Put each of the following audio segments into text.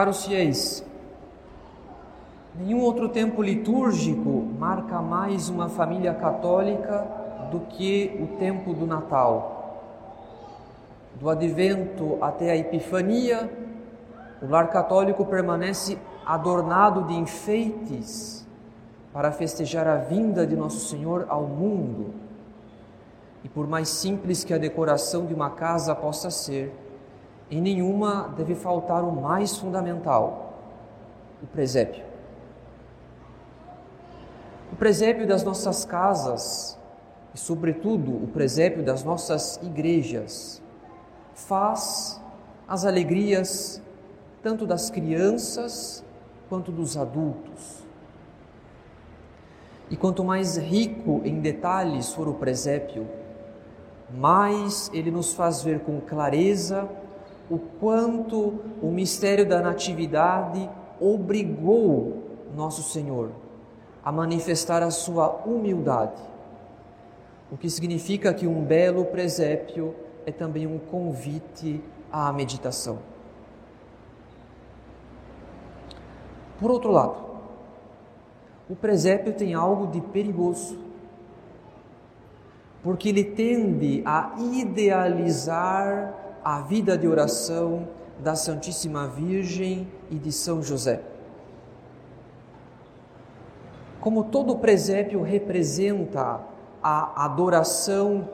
Caros fiéis, nenhum outro tempo litúrgico marca mais uma família católica do que o tempo do Natal. Do advento até a Epifania, o lar católico permanece adornado de enfeites para festejar a vinda de Nosso Senhor ao mundo. E por mais simples que a decoração de uma casa possa ser, em nenhuma deve faltar o mais fundamental, o presépio. O presépio das nossas casas e, sobretudo, o presépio das nossas igrejas faz as alegrias tanto das crianças quanto dos adultos. E quanto mais rico em detalhes for o presépio, mais ele nos faz ver com clareza o quanto o mistério da Natividade obrigou Nosso Senhor a manifestar a sua humildade, o que significa que um belo presépio é também um convite à meditação. Por outro lado, o presépio tem algo de perigoso, porque ele tende a idealizar a vida de oração da Santíssima Virgem e de São José. Como todo presépio representa a adoração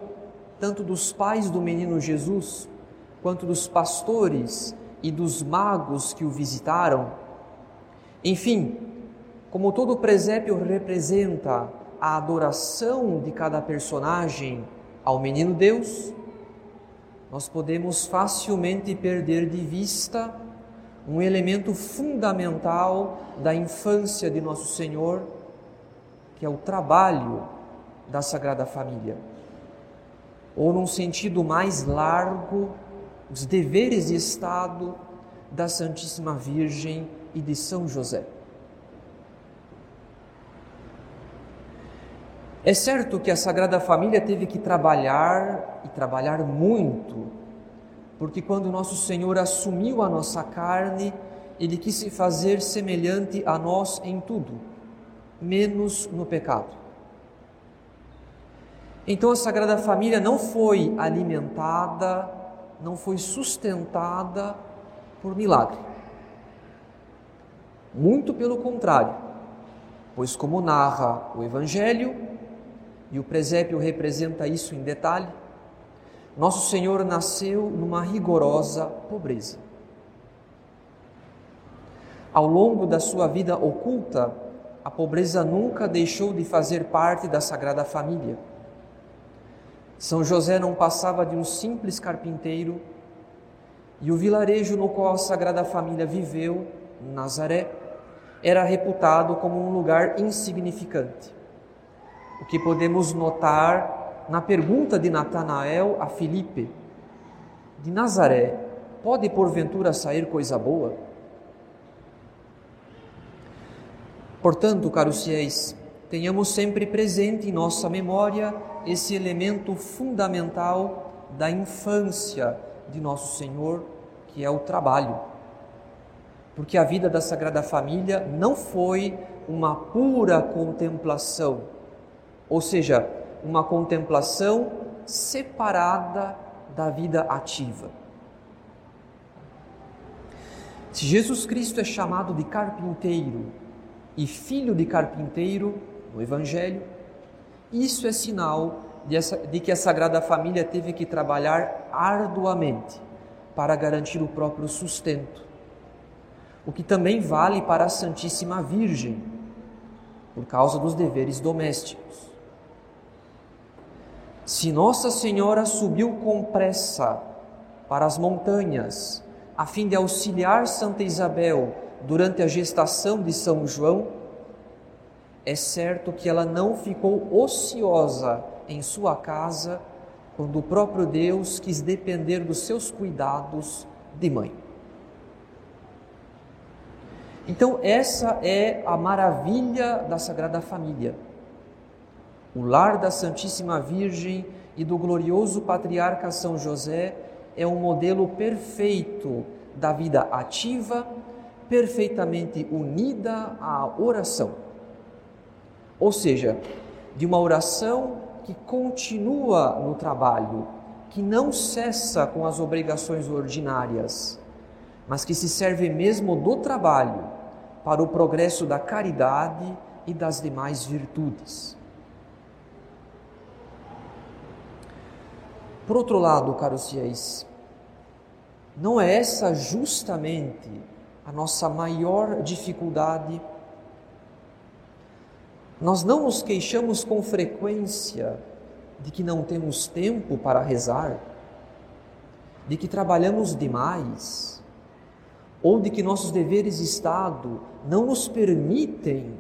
tanto dos pais do menino Jesus, quanto dos pastores e dos magos que o visitaram, enfim, como todo presépio representa a adoração de cada personagem ao menino Deus, nós podemos facilmente perder de vista um elemento fundamental da infância de Nosso Senhor, que é o trabalho da Sagrada Família. Ou, num sentido mais largo, os deveres de Estado da Santíssima Virgem e de São José. É certo que a Sagrada Família teve que trabalhar e trabalhar muito, porque quando nosso Senhor assumiu a nossa carne, ele quis se fazer semelhante a nós em tudo, menos no pecado. Então a Sagrada Família não foi alimentada, não foi sustentada por milagre. Muito pelo contrário, pois, como narra o Evangelho, e o presépio representa isso em detalhe. Nosso Senhor nasceu numa rigorosa pobreza. Ao longo da sua vida oculta, a pobreza nunca deixou de fazer parte da Sagrada Família. São José não passava de um simples carpinteiro e o vilarejo no qual a Sagrada Família viveu, Nazaré, era reputado como um lugar insignificante o que podemos notar na pergunta de Natanael a Filipe: De Nazaré, pode porventura sair coisa boa? Portanto, caros fiéis, tenhamos sempre presente em nossa memória esse elemento fundamental da infância de nosso Senhor, que é o trabalho. Porque a vida da Sagrada Família não foi uma pura contemplação, ou seja, uma contemplação separada da vida ativa. Se Jesus Cristo é chamado de carpinteiro e filho de carpinteiro no Evangelho, isso é sinal de que a Sagrada Família teve que trabalhar arduamente para garantir o próprio sustento, o que também vale para a Santíssima Virgem, por causa dos deveres domésticos. Se Nossa Senhora subiu com pressa para as montanhas, a fim de auxiliar Santa Isabel durante a gestação de São João, é certo que ela não ficou ociosa em sua casa quando o próprio Deus quis depender dos seus cuidados de mãe. Então, essa é a maravilha da Sagrada Família o lar da Santíssima Virgem e do glorioso patriarca São José é um modelo perfeito da vida ativa perfeitamente unida à oração. Ou seja, de uma oração que continua no trabalho, que não cessa com as obrigações ordinárias, mas que se serve mesmo do trabalho para o progresso da caridade e das demais virtudes. Por outro lado, caros fiéis, não é essa justamente a nossa maior dificuldade? Nós não nos queixamos com frequência de que não temos tempo para rezar, de que trabalhamos demais, ou de que nossos deveres de Estado não nos permitem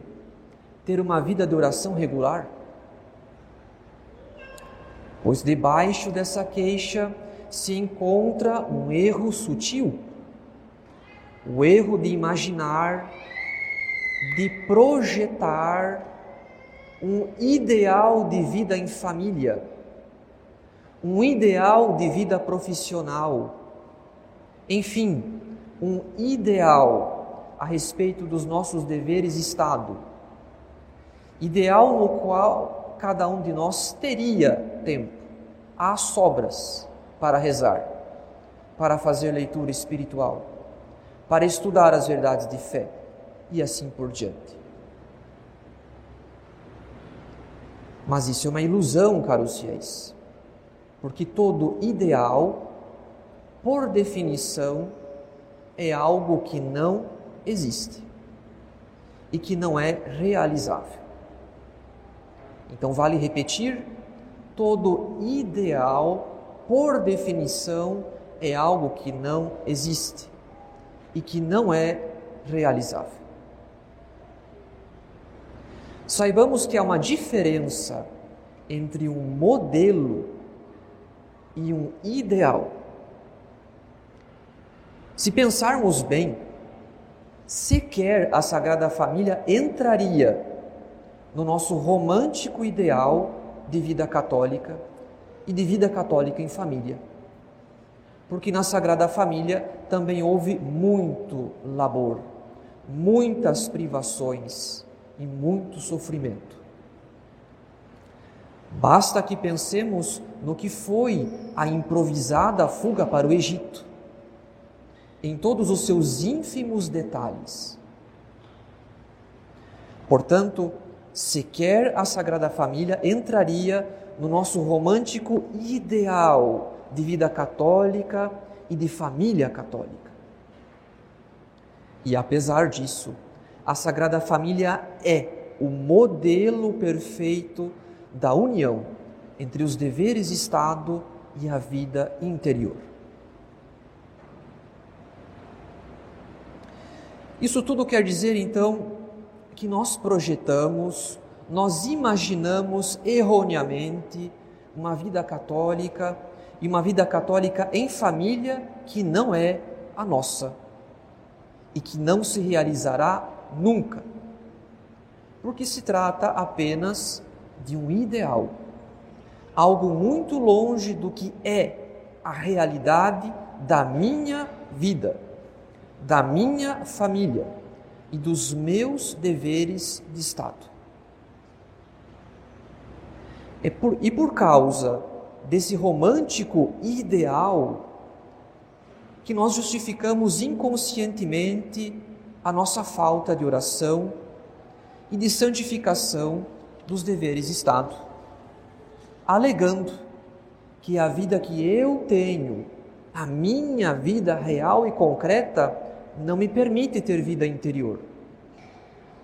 ter uma vida de oração regular? Pois debaixo dessa queixa se encontra um erro sutil, o erro de imaginar, de projetar um ideal de vida em família, um ideal de vida profissional, enfim, um ideal a respeito dos nossos deveres Estado, ideal no qual cada um de nós teria tempo, há sobras para rezar, para fazer leitura espiritual, para estudar as verdades de fé e assim por diante. Mas isso é uma ilusão, caros fiéis, porque todo ideal, por definição, é algo que não existe e que não é realizável. Então, vale repetir: todo ideal, por definição, é algo que não existe e que não é realizável. Saibamos que há uma diferença entre um modelo e um ideal. Se pensarmos bem, sequer a Sagrada Família entraria no nosso romântico ideal de vida católica e de vida católica em família. Porque na Sagrada Família também houve muito labor, muitas privações e muito sofrimento. Basta que pensemos no que foi a improvisada fuga para o Egito em todos os seus ínfimos detalhes. Portanto, sequer a Sagrada Família entraria no nosso romântico ideal de vida católica e de família católica. E apesar disso, a Sagrada Família é o modelo perfeito da união entre os deveres Estado e a vida interior. Isso tudo quer dizer então que nós projetamos, nós imaginamos erroneamente uma vida católica e uma vida católica em família que não é a nossa e que não se realizará nunca, porque se trata apenas de um ideal, algo muito longe do que é a realidade da minha vida da minha família e dos meus deveres de Estado. E por, e por causa desse romântico ideal, que nós justificamos inconscientemente a nossa falta de oração e de santificação dos deveres de Estado, alegando que a vida que eu tenho, a minha vida real e concreta, não me permite ter vida interior,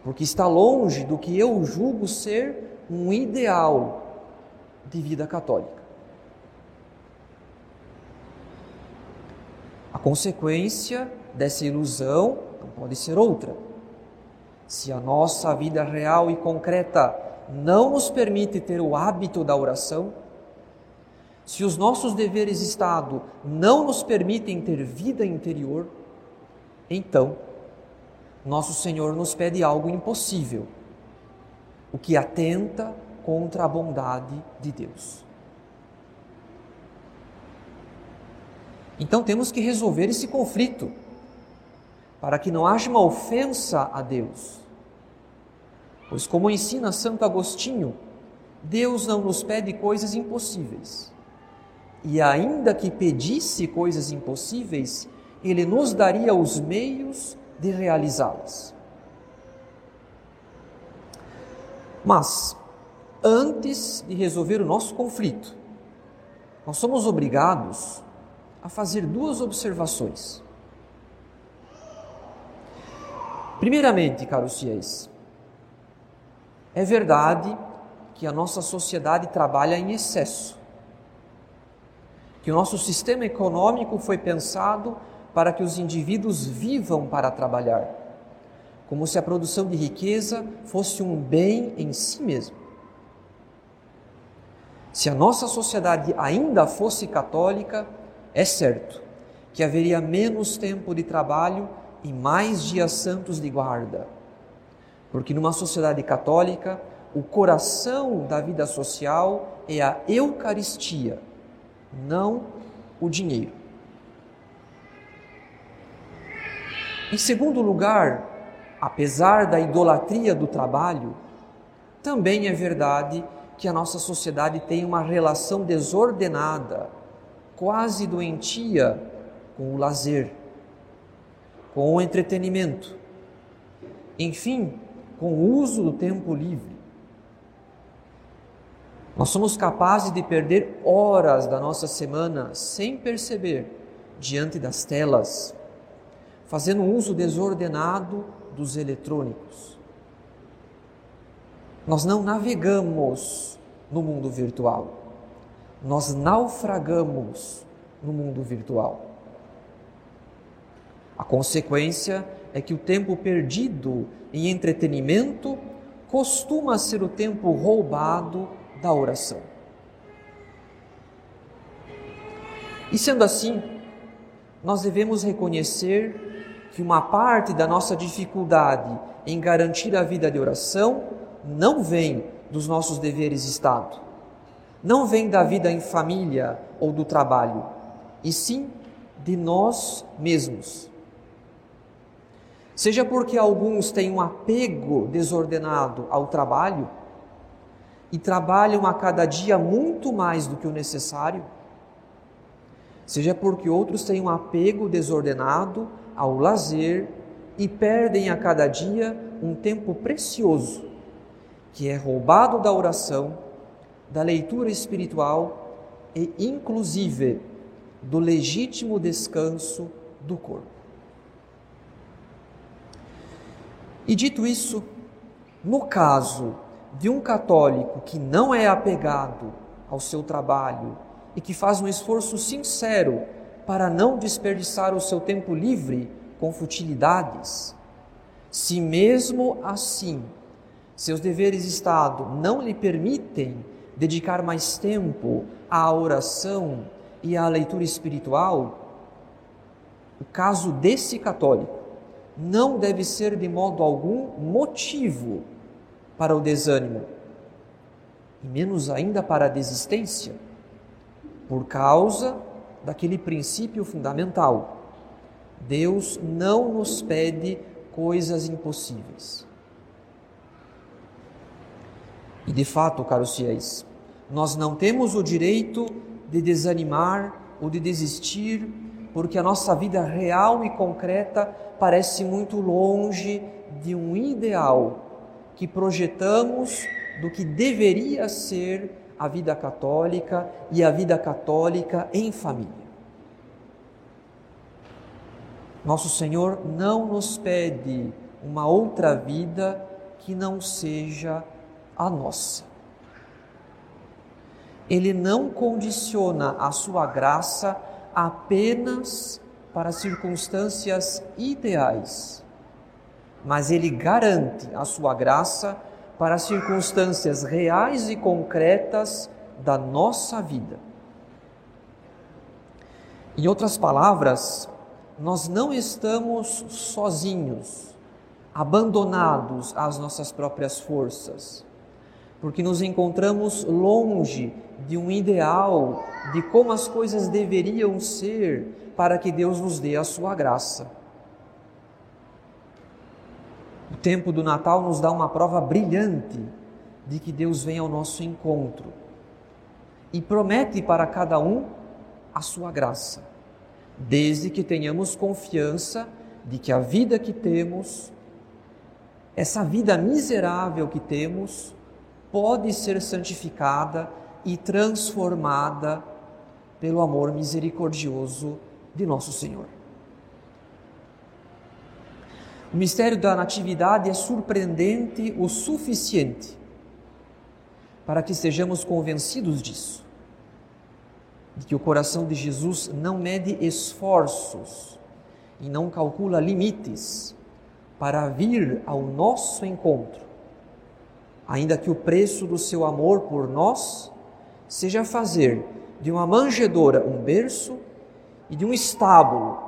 porque está longe do que eu julgo ser um ideal de vida católica. A consequência dessa ilusão não pode ser outra. Se a nossa vida real e concreta não nos permite ter o hábito da oração, se os nossos deveres de Estado não nos permitem ter vida interior, então, nosso Senhor nos pede algo impossível, o que atenta contra a bondade de Deus. Então temos que resolver esse conflito. para que não haja uma ofensa a Deus. Pois, como ensina Santo Agostinho, Deus não nos pede coisas impossíveis. E ainda que pedisse coisas impossíveis, Ele nos daria os meios de realizá-las. Mas, antes de resolver o nosso conflito, nós somos obrigados a fazer duas observações. Primeiramente, caros fiéis, é verdade que a nossa sociedade trabalha em excesso, que o nosso sistema econômico foi pensado para que os indivíduos vivam para trabalhar, como se a produção de riqueza fosse um bem em si mesmo. Se a nossa sociedade ainda fosse católica, é certo que haveria menos tempo de trabalho e mais dias santos de guarda. Porque numa sociedade católica, o coração da vida social é a Eucaristia, não o dinheiro. Em segundo lugar, apesar da idolatria do trabalho, também é verdade que a nossa sociedade tem uma relação desordenada, quase doentia, com o lazer, com o entretenimento, enfim, com o uso do tempo livre. Nós somos capazes de perder horas da nossa semana sem perceber diante das telas, fazendo uso desordenado dos eletrônicos. Nós não navegamos no mundo virtual, nós naufragamos no mundo virtual. A consequência é que o tempo perdido em entretenimento costuma ser o tempo roubado da oração. E sendo assim, nós devemos reconhecer que uma parte da nossa dificuldade em garantir a vida de oração não vem dos nossos deveres de Estado, não vem da vida em família ou do trabalho, e sim de nós mesmos. Seja porque alguns têm um apego desordenado ao trabalho e trabalham a cada dia muito mais do que o necessário, seja porque outros têm um apego desordenado ao lazer e perdem a cada dia um tempo precioso que é roubado da oração, da leitura espiritual e, inclusive, do legítimo descanso do corpo. E dito isso, no caso de um católico que não é apegado ao seu trabalho e que faz um esforço sincero para não desperdiçar o seu tempo livre com futilidades. Se mesmo assim seus deveres de Estado não lhe permitem dedicar mais tempo à oração e à leitura espiritual, o caso desse católico não deve ser de modo algum motivo para o desânimo, e menos ainda para a desistência, por causa daquele princípio fundamental. Deus não nos pede coisas impossíveis. E de fato, caros fiéis, nós não temos o direito de desanimar ou de desistir, porque a nossa vida real e concreta parece muito longe de um ideal que projetamos do que deveria ser a vida católica e a vida católica em família. Nosso Senhor não nos pede uma outra vida que não seja a nossa. Ele não condiciona a sua graça apenas para circunstâncias ideais, mas ele garante a sua graça para as circunstâncias reais e concretas da nossa vida. Em outras palavras, nós não estamos sozinhos, abandonados às nossas próprias forças, porque nos encontramos longe de um ideal de como as coisas deveriam ser para que Deus nos dê a sua graça. O tempo do Natal nos dá uma prova brilhante de que Deus vem ao nosso encontro e promete para cada um a sua graça, desde que tenhamos confiança de que a vida que temos, essa vida miserável que temos, pode ser santificada e transformada pelo amor misericordioso de nosso Senhor. O mistério da Natividade é surpreendente o suficiente para que sejamos convencidos disso, de que o coração de Jesus não mede esforços e não calcula limites para vir ao nosso encontro, ainda que o preço do seu amor por nós seja fazer de uma manjedoura um berço e de um estábulo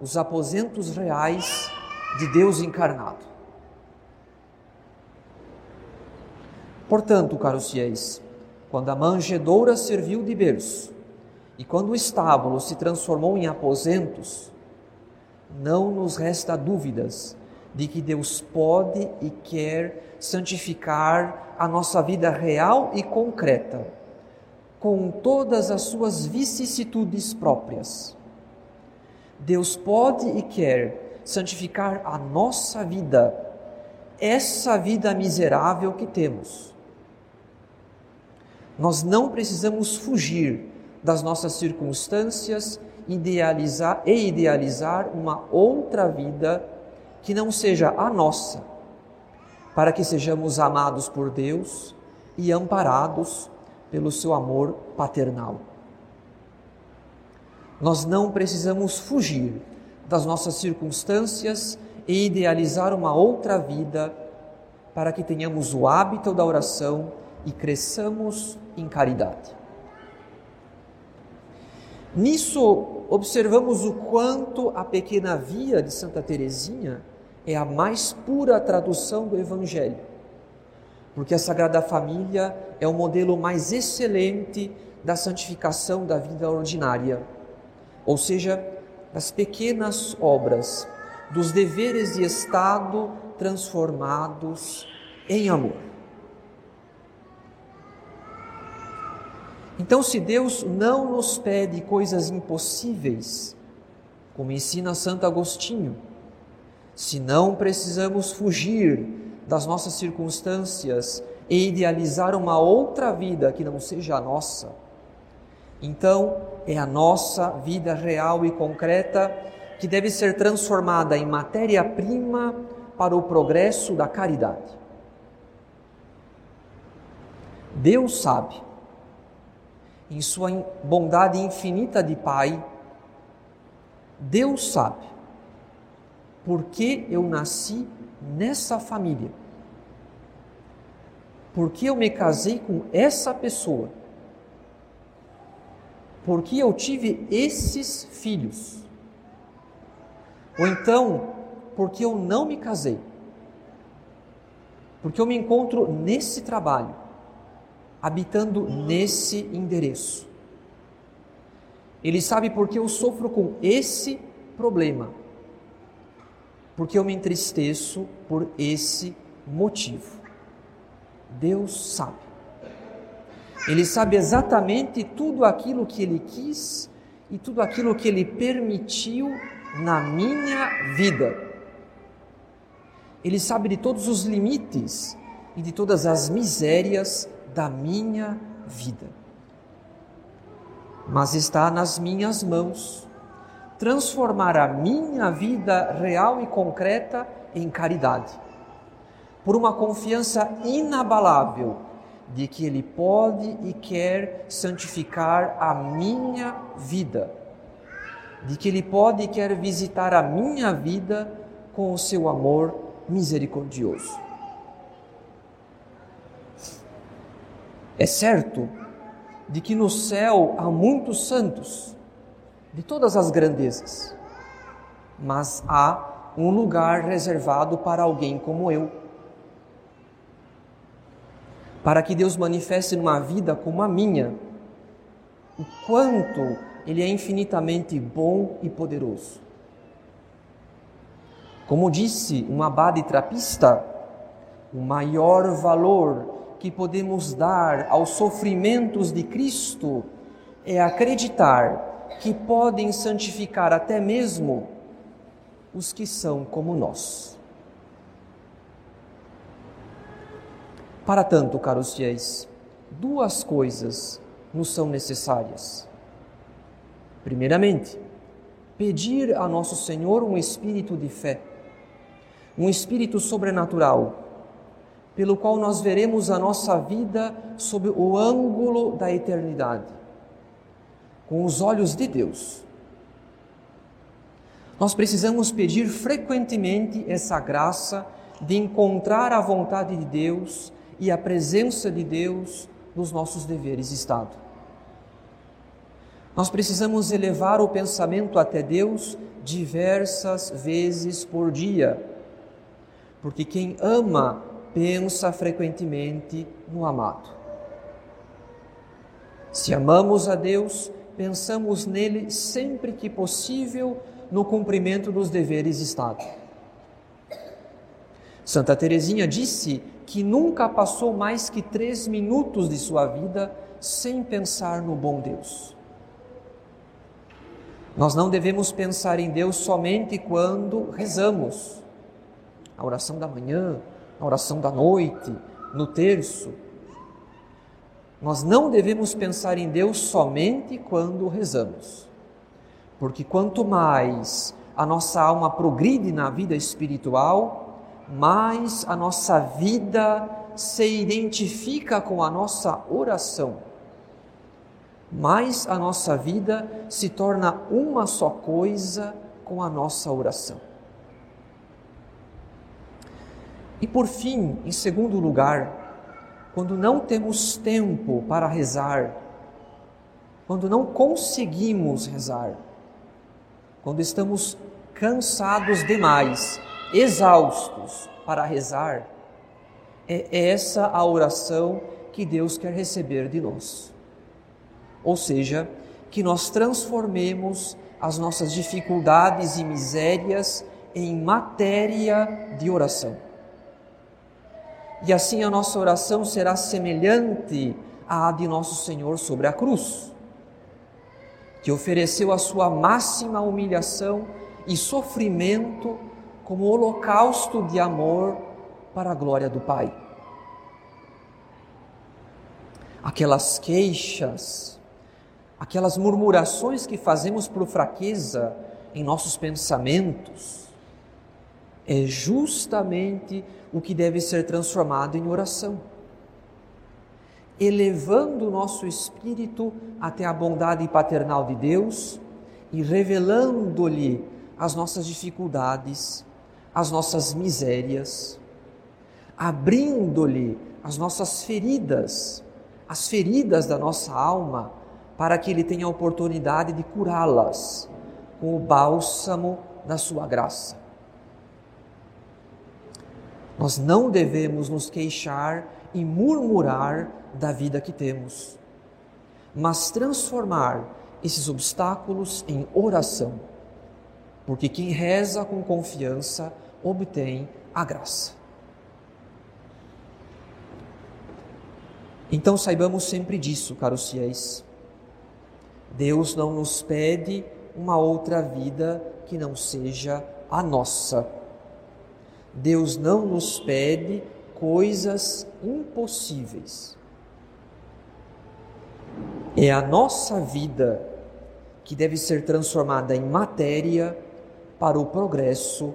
os aposentos reais de Deus encarnado. Portanto, caros fiéis, quando a manjedoura serviu de berço e quando o estábulo se transformou em aposentos, não nos resta dúvidas de que Deus pode e quer santificar a nossa vida real e concreta, com todas as suas vicissitudes próprias. Deus pode e quer santificar a nossa vida, essa vida miserável que temos nós não precisamos fugir das nossas circunstâncias idealizar e idealizar uma outra vida que não seja a nossa, para que sejamos amados por Deus e amparados pelo seu amor paternal. Nós não precisamos fugir das nossas circunstâncias e idealizar uma outra vida para que tenhamos o hábito da oração e cresçamos em caridade. Nisso, observamos o quanto a pequena via de Santa Teresinha é a mais pura tradução do Evangelho, porque a Sagrada Família é o modelo mais excelente da santificação da vida ordinária, ou seja, das pequenas obras, dos deveres de Estado transformados em amor. Então, se Deus não nos pede coisas impossíveis, como ensina Santo Agostinho, se não precisamos fugir das nossas circunstâncias e idealizar uma outra vida que não seja a nossa, então é a nossa vida real e concreta que deve ser transformada em matéria-prima para o progresso da caridade. Deus sabe em sua bondade infinita de Pai, Deus sabe por que eu nasci nessa família, por que eu me casei com essa pessoa, por que eu tive esses filhos, ou então, porque eu não me casei, porque eu me encontro nesse trabalho habitando nesse endereço. Ele sabe porque eu sofro com esse problema, porque eu me entristeço por esse motivo. Deus sabe. Ele sabe exatamente tudo aquilo que ele quis e tudo aquilo que ele permitiu na minha vida. Ele sabe de todos os limites e de todas as misérias da minha vida. Mas está nas minhas mãos transformar a minha vida real e concreta em caridade, por uma confiança inabalável de que Ele pode e quer santificar a minha vida, de que Ele pode e quer visitar a minha vida com o seu amor misericordioso. É certo de que no céu há muitos santos, de todas as grandezas, mas há um lugar reservado para alguém como eu. Para que Deus manifeste numa vida como a minha o quanto Ele é infinitamente bom e poderoso. Como disse um abade trapista, o maior valor que podemos dar aos sofrimentos de Cristo é acreditar que podem santificar até mesmo os que são como nós. Para tanto, caros fiéis, duas coisas nos são necessárias. Primeiramente, pedir a nosso Senhor um espírito de fé, um espírito sobrenatural, pelo qual nós veremos a nossa vida sob o ângulo da eternidade, com os olhos de Deus. Nós precisamos pedir frequentemente essa graça de encontrar a vontade de Deus e a presença de Deus nos nossos deveres de Estado. Nós precisamos elevar o pensamento até Deus diversas vezes por dia, porque quem ama pensa frequentemente no amado. Se amamos a Deus, pensamos nele sempre que possível no cumprimento dos deveres de Estado. Santa Teresinha disse que nunca passou mais que três minutos de sua vida sem pensar no bom Deus. Nós não devemos pensar em Deus somente quando rezamos, a oração da manhã, a oração da noite, no terço. Nós não devemos pensar em Deus somente quando rezamos, porque quanto mais a nossa alma progride na vida espiritual, mais a nossa vida se identifica com a nossa oração, mais a nossa vida se torna uma só coisa com a nossa oração. E por fim, em segundo lugar, quando não temos tempo para rezar, quando não conseguimos rezar, quando estamos cansados demais, exaustos para rezar, é essa a oração que Deus quer receber de nós. Ou seja, que nós transformemos as nossas dificuldades e misérias em matéria de oração. E assim a nossa oração será semelhante à de nosso Senhor sobre a cruz, que ofereceu a sua máxima humilhação e sofrimento como holocausto de amor para a glória do Pai. Aquelas queixas, aquelas murmurações que fazemos por fraqueza em nossos pensamentos, é justamente o que deve ser transformado em oração, elevando o nosso espírito até a bondade paternal de Deus e revelando-lhe as nossas dificuldades as nossas misérias, abrindo-lhe as nossas feridas, as feridas da nossa alma, para que Ele tenha a oportunidade de curá-las com o bálsamo da Sua graça. Nós não devemos nos queixar e murmurar da vida que temos, mas transformar esses obstáculos em oração, porque quem reza com confiança obtém a graça. Então saibamos sempre disso, caros fiéis. Deus não nos pede uma outra vida que não seja a nossa. Deus não nos pede coisas impossíveis. É a nossa vida que deve ser transformada em matéria para o progresso